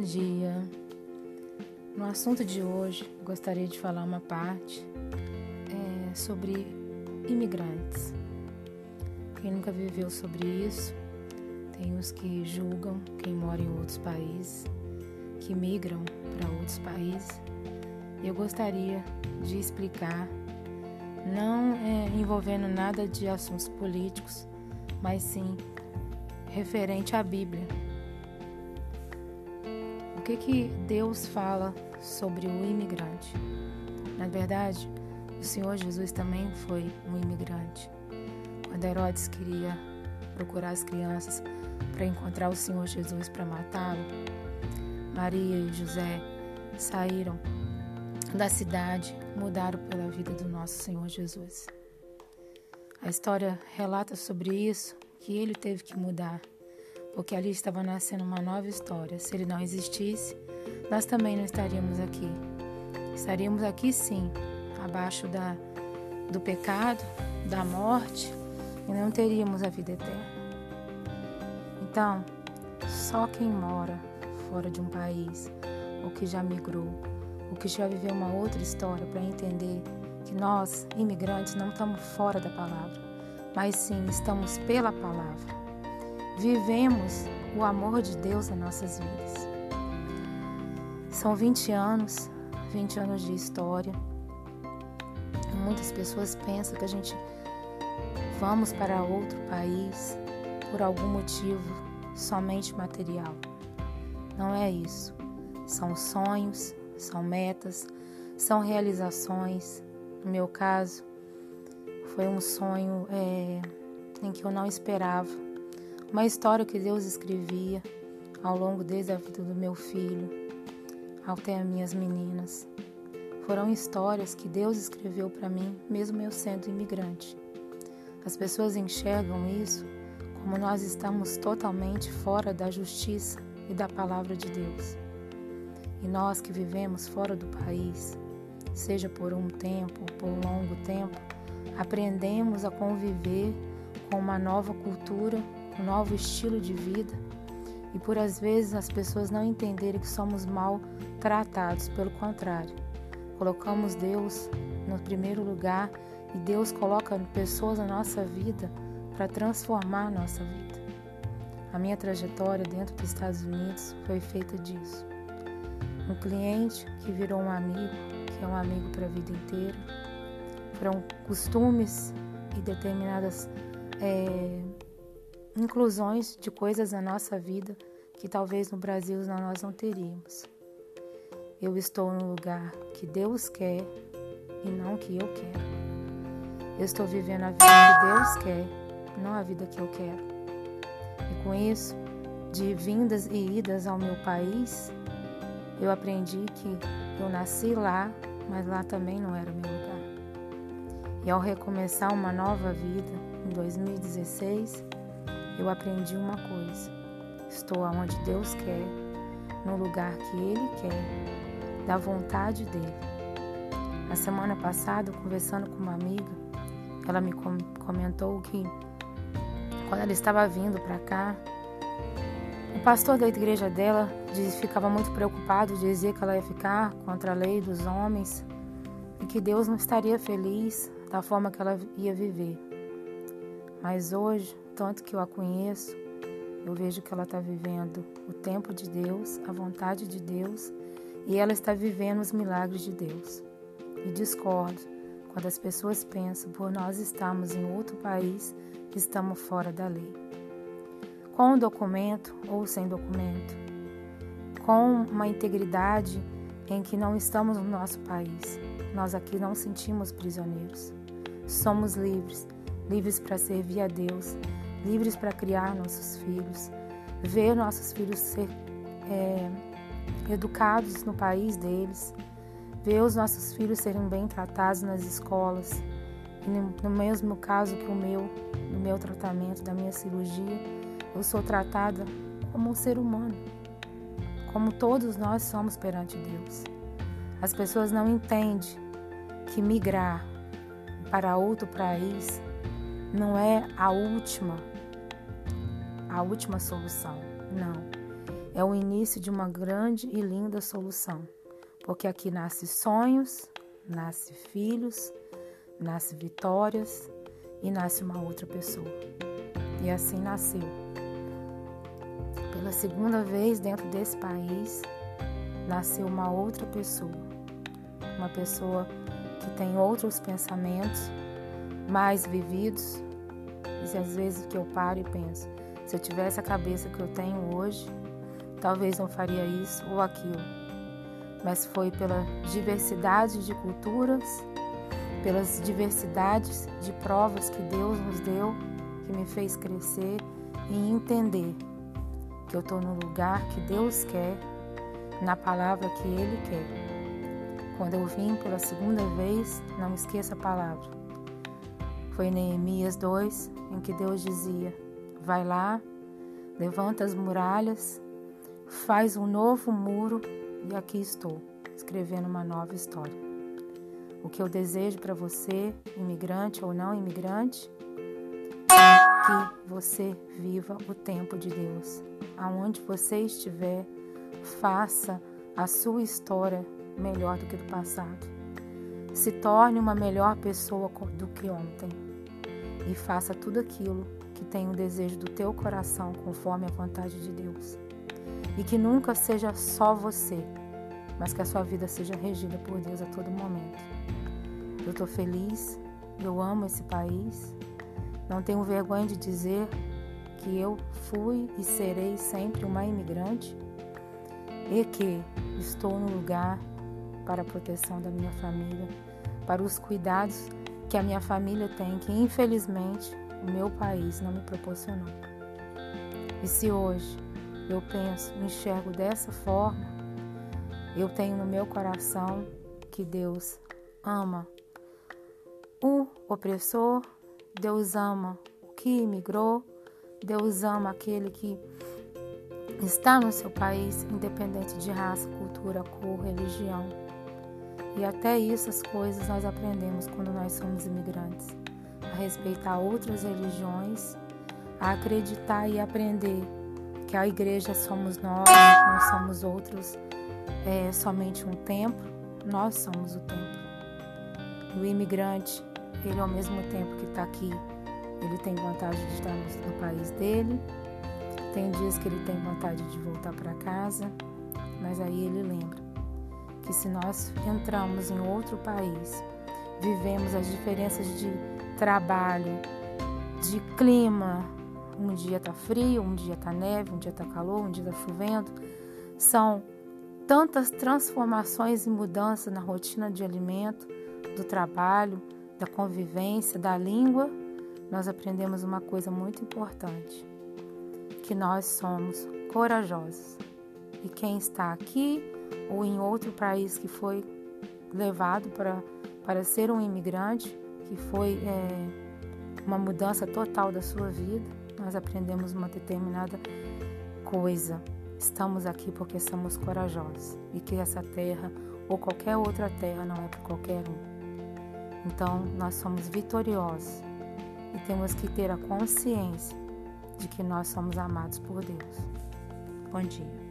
Bom dia. No assunto de hoje, gostaria de falar uma parte é, sobre imigrantes. Quem nunca viveu sobre isso, tem os que julgam quem mora em outros países, que migram para outros países. Eu gostaria de explicar, não é, envolvendo nada de assuntos políticos, mas sim referente à Bíblia que, que Deus fala sobre o imigrante? Na verdade, o Senhor Jesus também foi um imigrante. Quando Herodes queria procurar as crianças para encontrar o Senhor Jesus para matá-lo, Maria e José saíram da cidade, mudaram pela vida do nosso Senhor Jesus. A história relata sobre isso, que ele teve que mudar porque ali estava nascendo uma nova história. Se ele não existisse, nós também não estaríamos aqui. Estaríamos aqui sim, abaixo da, do pecado, da morte, e não teríamos a vida eterna. Então, só quem mora fora de um país, ou que já migrou, ou que já viveu uma outra história para entender que nós, imigrantes, não estamos fora da palavra, mas sim estamos pela palavra vivemos o amor de Deus nas nossas vidas. São 20 anos, 20 anos de história. Muitas pessoas pensam que a gente vamos para outro país por algum motivo somente material. Não é isso. São sonhos, são metas, são realizações. No meu caso, foi um sonho é, em que eu não esperava uma história que Deus escrevia ao longo desde a vida do meu filho até as minhas meninas. Foram histórias que Deus escreveu para mim, mesmo eu sendo imigrante. As pessoas enxergam isso como nós estamos totalmente fora da justiça e da palavra de Deus. E nós que vivemos fora do país, seja por um tempo ou por um longo tempo, aprendemos a conviver com uma nova cultura um novo estilo de vida e por às vezes as pessoas não entenderem que somos mal tratados, pelo contrário, colocamos Deus no primeiro lugar e Deus coloca pessoas na nossa vida para transformar a nossa vida. A minha trajetória dentro dos Estados Unidos foi feita disso. Um cliente que virou um amigo, que é um amigo para a vida inteira. Foram costumes e determinadas é, inclusões de coisas na nossa vida que talvez no Brasil nós não teríamos. Eu estou no lugar que Deus quer e não que eu quero. Eu estou vivendo a vida que Deus quer, não a vida que eu quero. E com isso, de vindas e idas ao meu país, eu aprendi que eu nasci lá, mas lá também não era meu lugar. E ao recomeçar uma nova vida em 2016, eu aprendi uma coisa: estou aonde Deus quer, no lugar que Ele quer, da vontade dele. A semana passada, conversando com uma amiga, ela me comentou que quando ela estava vindo para cá, o pastor da igreja dela ficava muito preocupado, dizia que ela ia ficar contra a lei dos homens e que Deus não estaria feliz da forma que ela ia viver. Mas hoje, tanto que eu a conheço, eu vejo que ela está vivendo o tempo de Deus, a vontade de Deus, e ela está vivendo os milagres de Deus. E discordo quando as pessoas pensam por nós estarmos em outro país, estamos fora da lei. Com documento ou sem documento, com uma integridade em que não estamos no nosso país, nós aqui não sentimos prisioneiros. Somos livres livres para servir a Deus, livres para criar nossos filhos, ver nossos filhos ser é, educados no país deles, ver os nossos filhos serem bem tratados nas escolas. No mesmo caso que o meu, no meu tratamento, da minha cirurgia, eu sou tratada como um ser humano, como todos nós somos perante Deus. As pessoas não entendem que migrar para outro país não é a última, a última solução. Não. é o início de uma grande e linda solução, porque aqui nasce sonhos, nasce filhos, nasce vitórias e nasce uma outra pessoa. E assim nasceu. Pela segunda vez dentro desse país, nasceu uma outra pessoa. Uma pessoa que tem outros pensamentos mais vividos. E às vezes que eu paro e penso, se eu tivesse a cabeça que eu tenho hoje, talvez não faria isso ou aquilo. Mas foi pela diversidade de culturas, pelas diversidades de provas que Deus nos deu, que me fez crescer e entender que eu estou no lugar que Deus quer, na palavra que Ele quer. Quando eu vim pela segunda vez, não esqueça a palavra. Foi em Neemias 2 em que Deus dizia: Vai lá, levanta as muralhas, faz um novo muro e aqui estou, escrevendo uma nova história. O que eu desejo para você, imigrante ou não imigrante, é que você viva o tempo de Deus. Aonde você estiver, faça a sua história melhor do que do passado. Se torne uma melhor pessoa do que ontem e faça tudo aquilo que tem o desejo do teu coração conforme a vontade de Deus. E que nunca seja só você, mas que a sua vida seja regida por Deus a todo momento. Eu estou feliz, eu amo esse país, não tenho vergonha de dizer que eu fui e serei sempre uma imigrante e que estou no lugar para a proteção da minha família, para os cuidados que a minha família tem, que infelizmente o meu país não me proporcionou. E se hoje eu penso, enxergo dessa forma, eu tenho no meu coração que Deus ama o opressor, Deus ama o que imigrou, Deus ama aquele que está no seu país, independente de raça, cultura, cor, religião. E até isso as coisas nós aprendemos quando nós somos imigrantes. A respeitar outras religiões, a acreditar e aprender que a igreja somos nós, não somos outros, é somente um templo, nós somos o templo. O imigrante, ele ao mesmo tempo que está aqui, ele tem vontade de estar no país dele, tem dias que ele tem vontade de voltar para casa, mas aí ele lembra que se nós entramos em outro país, vivemos as diferenças de trabalho, de clima, um dia tá frio, um dia tá neve, um dia tá calor, um dia tá chovendo, são tantas transformações e mudanças na rotina de alimento, do trabalho, da convivência, da língua, nós aprendemos uma coisa muito importante, que nós somos corajosos. E quem está aqui ou em outro país que foi levado para, para ser um imigrante, que foi é, uma mudança total da sua vida, nós aprendemos uma determinada coisa. Estamos aqui porque somos corajosos e que essa terra ou qualquer outra terra não é para qualquer um. Então, nós somos vitoriosos e temos que ter a consciência de que nós somos amados por Deus. Bom dia.